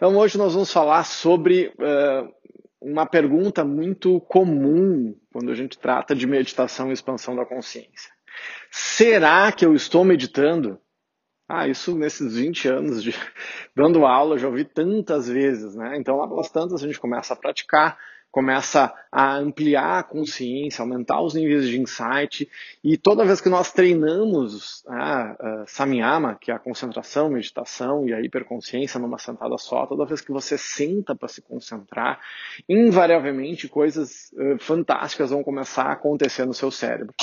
Então, hoje nós vamos falar sobre uh, uma pergunta muito comum quando a gente trata de meditação e expansão da consciência. Será que eu estou meditando? Ah, isso nesses 20 anos de dando aula, já ouvi tantas vezes, né? Então, lá pelas tantas, a gente começa a praticar, começa a ampliar a consciência, aumentar os níveis de insight. E toda vez que nós treinamos a, a Samyama, que é a concentração, meditação e a hiperconsciência numa sentada só, toda vez que você senta para se concentrar, invariavelmente coisas uh, fantásticas vão começar a acontecer no seu cérebro.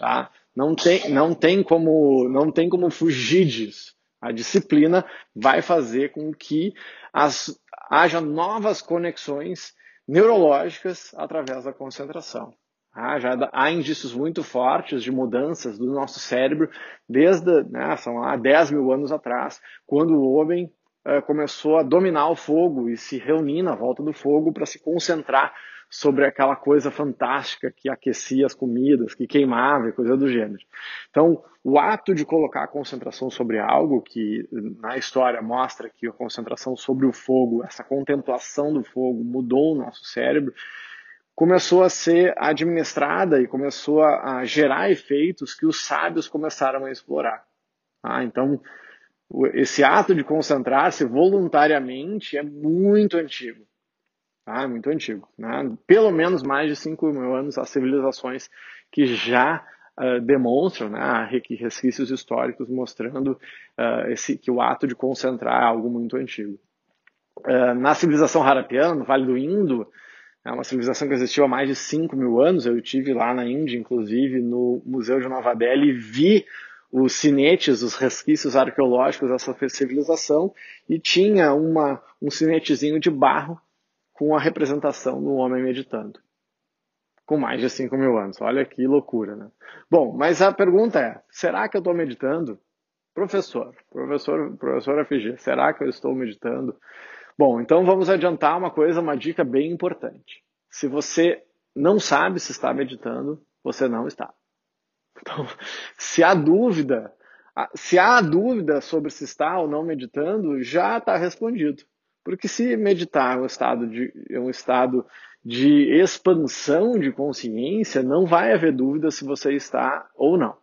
Tá? Não tem, não tem como, não tem como fugir disso. A disciplina vai fazer com que as, haja novas conexões neurológicas através da concentração. Ah, já há indícios muito fortes de mudanças do nosso cérebro desde, né, são há 10 mil anos atrás, quando o homem uh, começou a dominar o fogo e se reunir na volta do fogo para se concentrar sobre aquela coisa fantástica que aquecia as comidas, que queimava e coisa do gênero. Então, o ato de colocar a concentração sobre algo, que na história mostra que a concentração sobre o fogo, essa contemplação do fogo mudou o nosso cérebro, começou a ser administrada e começou a, gerar efeitos que os sábios começaram a explorar. Ah, então, esse ato de concentrar-se voluntariamente é muito antigo. Tá? Muito antigo. Né? Pelo menos mais de 5 mil anos, as civilizações que já uh, demonstram né, resquícios históricos mostrando uh, esse, que o ato de concentrar é algo muito antigo. Uh, na civilização Harapiana, no Vale do Indo, é uma civilização que existiu há mais de 5 mil anos. Eu estive lá na Índia, inclusive, no Museu de Nova Delhi, e vi os cinetes, os resquícios arqueológicos dessa civilização, e tinha uma, um cinetezinho de barro com a representação do homem meditando. Com mais de 5 mil anos. Olha que loucura, né? Bom, mas a pergunta é: será que eu estou meditando? Professor, professor, professor FG, será que eu estou meditando? Bom, então vamos adiantar uma coisa, uma dica bem importante. Se você não sabe se está meditando, você não está. Então, se há dúvida, se há dúvida sobre se está ou não meditando, já está respondido. Porque se meditar é um estado de, é um estado de expansão de consciência, não vai haver dúvida se você está ou não.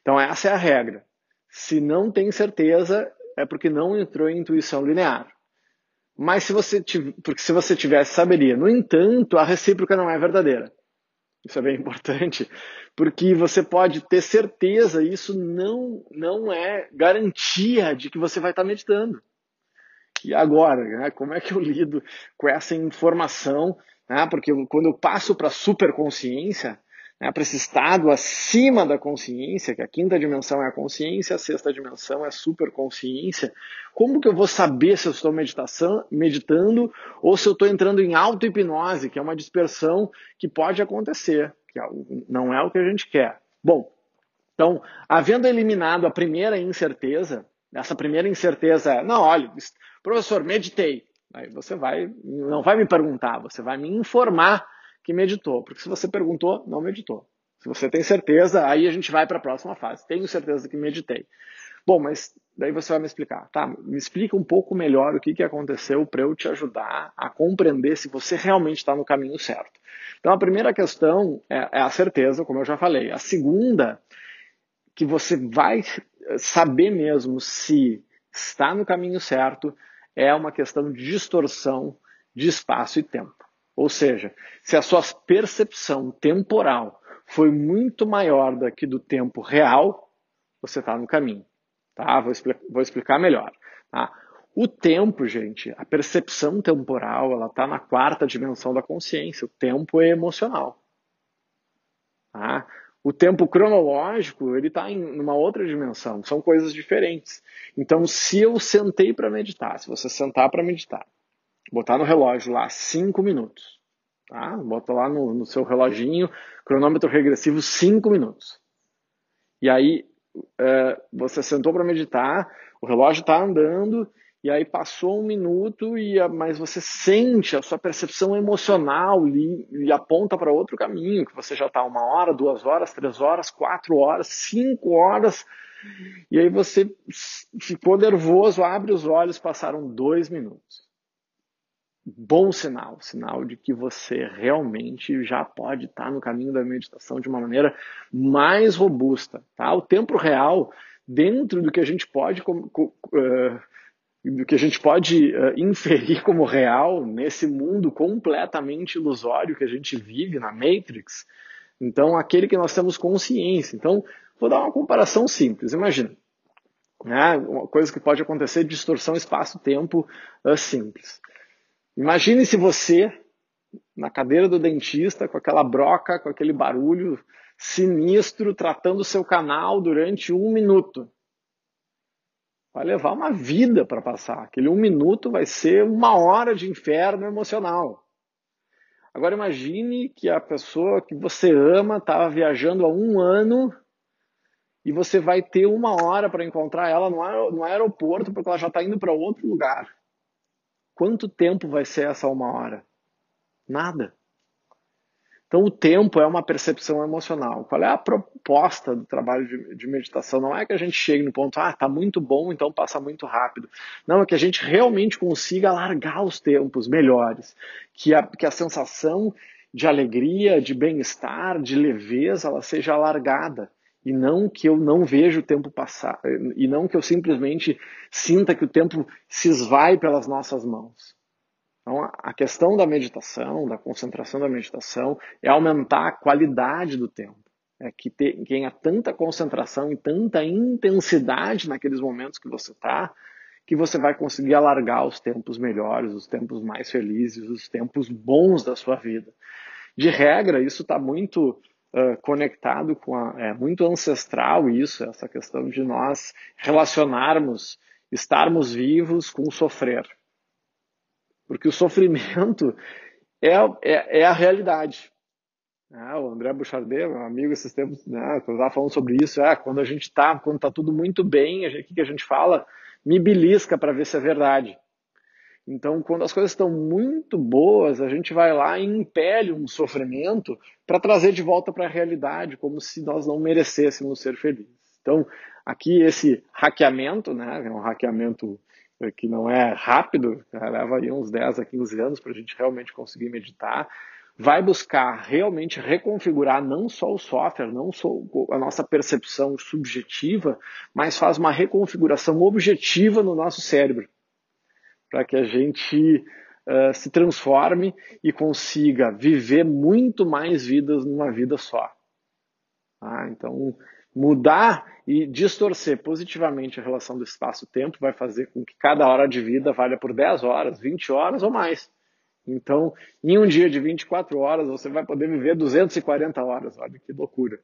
Então essa é a regra. Se não tem certeza, é porque não entrou em intuição linear. Mas se você porque se você tivesse saberia. No entanto, a recíproca não é verdadeira. Isso é bem importante, porque você pode ter certeza, isso não não é garantia de que você vai estar meditando. E agora, né, como é que eu lido com essa informação? Né, porque quando eu passo para a superconsciência, né, para esse estado acima da consciência, que a quinta dimensão é a consciência, a sexta dimensão é a superconsciência, como que eu vou saber se eu estou meditação, meditando ou se eu estou entrando em auto-hipnose, que é uma dispersão que pode acontecer, que é não é o que a gente quer. Bom, então, havendo eliminado a primeira incerteza, essa primeira incerteza é, não, olha, professor, meditei. Aí você vai, não vai me perguntar, você vai me informar que meditou. Porque se você perguntou, não meditou. Se você tem certeza, aí a gente vai para a próxima fase. Tenho certeza que meditei. Bom, mas daí você vai me explicar, tá? Me explica um pouco melhor o que, que aconteceu para eu te ajudar a compreender se você realmente está no caminho certo. Então, a primeira questão é, é a certeza, como eu já falei. A segunda, que você vai saber mesmo se está no caminho certo, é uma questão de distorção de espaço e tempo. Ou seja, se a sua percepção temporal foi muito maior do que do tempo real, você está no caminho. Tá? Vou, explicar, vou explicar melhor. Tá? O tempo, gente, a percepção temporal, ela está na quarta dimensão da consciência. O tempo é emocional. Tá? O tempo cronológico, ele está em uma outra dimensão, são coisas diferentes. Então, se eu sentei para meditar, se você sentar para meditar, botar no relógio lá 5 minutos, tá? Bota lá no, no seu reloginho, cronômetro regressivo 5 minutos. E aí, é, você sentou para meditar, o relógio está andando e aí passou um minuto e mas você sente a sua percepção emocional e, e aponta para outro caminho que você já está uma hora, duas horas, três horas, quatro horas, cinco horas e aí você ficou nervoso, abre os olhos, passaram dois minutos. Bom sinal, sinal de que você realmente já pode estar no caminho da meditação de uma maneira mais robusta. Tá? O tempo real, dentro do que a gente pode, uh, do que a gente pode uh, inferir como real nesse mundo completamente ilusório que a gente vive na Matrix, então aquele que nós temos consciência. Então, vou dar uma comparação simples. Imagina, né, uma coisa que pode acontecer, distorção espaço-tempo uh, simples. Imagine se você, na cadeira do dentista, com aquela broca, com aquele barulho sinistro, tratando o seu canal durante um minuto. Vai levar uma vida para passar. Aquele um minuto vai ser uma hora de inferno emocional. Agora imagine que a pessoa que você ama estava viajando há um ano e você vai ter uma hora para encontrar ela no aeroporto porque ela já está indo para outro lugar. Quanto tempo vai ser essa uma hora? Nada. Então, o tempo é uma percepção emocional. Qual é a proposta do trabalho de, de, meditação? Não é que a gente chegue no ponto, ah, tá muito bom, então passa muito rápido. Não, é que a gente realmente consiga alargar os tempos melhores. Que a, que a sensação de alegria, de bem-estar, de leveza, ela seja alargada e não que eu não veja o tempo passar, e não que eu simplesmente sinta que o tempo se esvai pelas nossas mãos. Então, a questão da meditação, da concentração da meditação, é aumentar a qualidade do tempo. É que tenha tanta concentração e tanta intensidade naqueles momentos que você está, que você vai conseguir alargar os tempos melhores, os tempos mais felizes, os tempos bons da sua vida. De regra, isso está muito conectado com a. É muito ancestral isso, essa questão de nós relacionarmos, estarmos vivos com o sofrer. Porque o sofrimento é, é, é a realidade. Ah, o André Bouchardet, meu amigo, esses tempos, né, eu estava falando sobre isso, é, quando a gente está, quando está tudo muito bem, o que, que a gente fala? Me belisca para ver se é verdade. Então, quando as coisas estão muito boas, a gente vai lá e impele um sofrimento para trazer de volta para a realidade, como se nós não merecêssemos ser felizes. Então, aqui esse hackeamento, né, é um hackeamento eh, que não é rápido, né, leva aí uns 10 a 15 anos para a gente realmente conseguir meditar, vai buscar realmente reconfigurar não só o software, não só a nossa percepção subjetiva, mas faz uma reconfiguração objetiva no nosso cérebro para que a gente uh, se transforme e consiga viver muito mais vidas numa vida só. Ah, então, mudar e distorcer positivamente a relação do espaço-tempo vai fazer com que cada hora de vida valha por 10 horas, 20 horas ou mais. Então, em um dia de 24 horas, você vai poder viver 240 horas. Olha que loucura.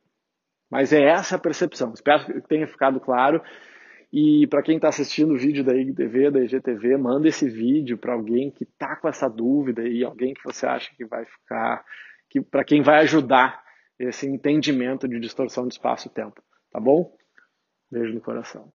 Mas é essa a percepção. Espero que tenha ficado claro. E para quem está assistindo o vídeo da IGTV, da IGTV, manda esse vídeo para alguém que está com essa dúvida e alguém que você acha que vai ficar, que para quem vai ajudar esse entendimento de distorção de espaço-tempo, tá bom? Beijo no coração.